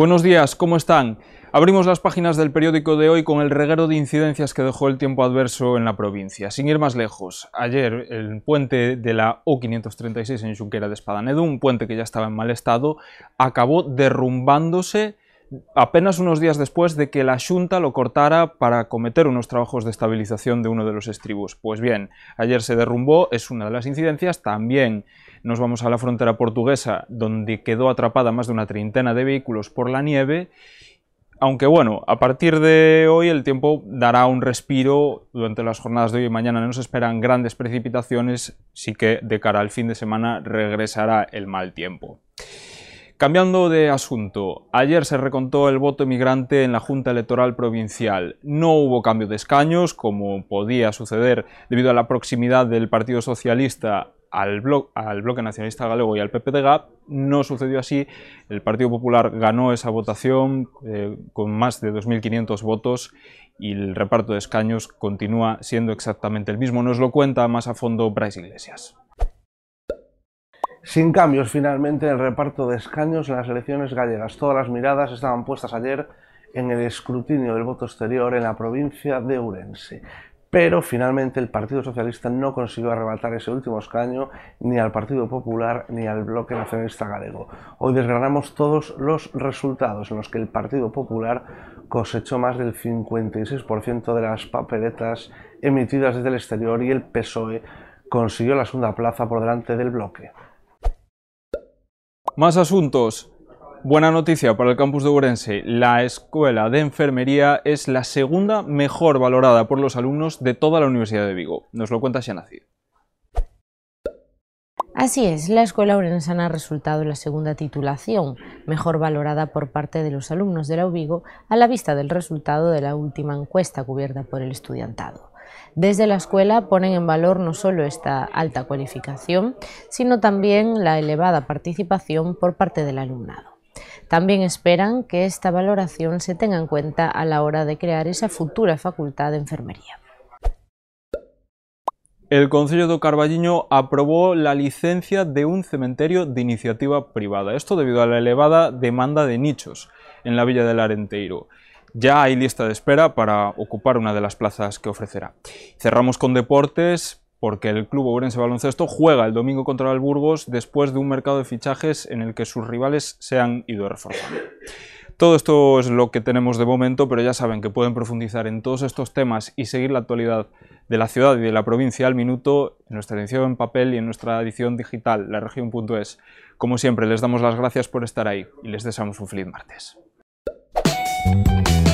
Buenos días, ¿cómo están? Abrimos las páginas del periódico de hoy con el reguero de incidencias que dejó el tiempo adverso en la provincia. Sin ir más lejos, ayer el puente de la O536 en Xunquera de Espadanedo, un puente que ya estaba en mal estado, acabó derrumbándose apenas unos días después de que la Junta lo cortara para cometer unos trabajos de estabilización de uno de los estribos. Pues bien, ayer se derrumbó, es una de las incidencias, también nos vamos a la frontera portuguesa, donde quedó atrapada más de una treintena de vehículos por la nieve, aunque bueno, a partir de hoy el tiempo dará un respiro, durante las jornadas de hoy y mañana no nos esperan grandes precipitaciones, sí que de cara al fin de semana regresará el mal tiempo. Cambiando de asunto, ayer se recontó el voto emigrante en la Junta Electoral Provincial. No hubo cambio de escaños, como podía suceder debido a la proximidad del Partido Socialista al, Bloque Nacionalista Galego y al PPDG. No sucedió así. El Partido Popular ganó esa votación eh, con más de 2.500 votos y el reparto de escaños continúa siendo exactamente el mismo. Nos lo cuenta más a fondo Bryce Iglesias. Sin cambios finalmente en el reparto de escaños en las elecciones gallegas. Todas las miradas estaban puestas ayer en el escrutinio del voto exterior en la provincia de Urense pero finalmente el Partido Socialista no consiguió arrebatar ese último escaño ni al Partido Popular ni al Bloque Nacionalista Galego. Hoy desgranamos todos los resultados en los que el Partido Popular cosechó más del 56% de las papeletas emitidas desde el exterior y el PSOE consiguió la segunda plaza por delante del bloque. Más asuntos. Buena noticia para el campus de Ourense. La escuela de enfermería es la segunda mejor valorada por los alumnos de toda la Universidad de Vigo. Nos lo cuenta Xanacid. Así es, la escuela orensana ha resultado la segunda titulación, mejor valorada por parte de los alumnos de la UBIGO a la vista del resultado de la última encuesta cubierta por el estudiantado. Desde la escuela ponen en valor no solo esta alta cualificación, sino también la elevada participación por parte del alumnado. También esperan que esta valoración se tenga en cuenta a la hora de crear esa futura facultad de enfermería. El Concello de Carballiño aprobó la licencia de un cementerio de iniciativa privada. Esto debido a la elevada demanda de nichos en la Villa del Arenteiro. Ya hay lista de espera para ocupar una de las plazas que ofrecerá. Cerramos con deportes porque el club Ourense Baloncesto juega el domingo contra el Burgos después de un mercado de fichajes en el que sus rivales se han ido reforzando. Todo esto es lo que tenemos de momento, pero ya saben que pueden profundizar en todos estos temas y seguir la actualidad de la ciudad y de la provincia al minuto en nuestra edición en papel y en nuestra edición digital, la región.es. Como siempre, les damos las gracias por estar ahí y les deseamos un feliz martes. Bye.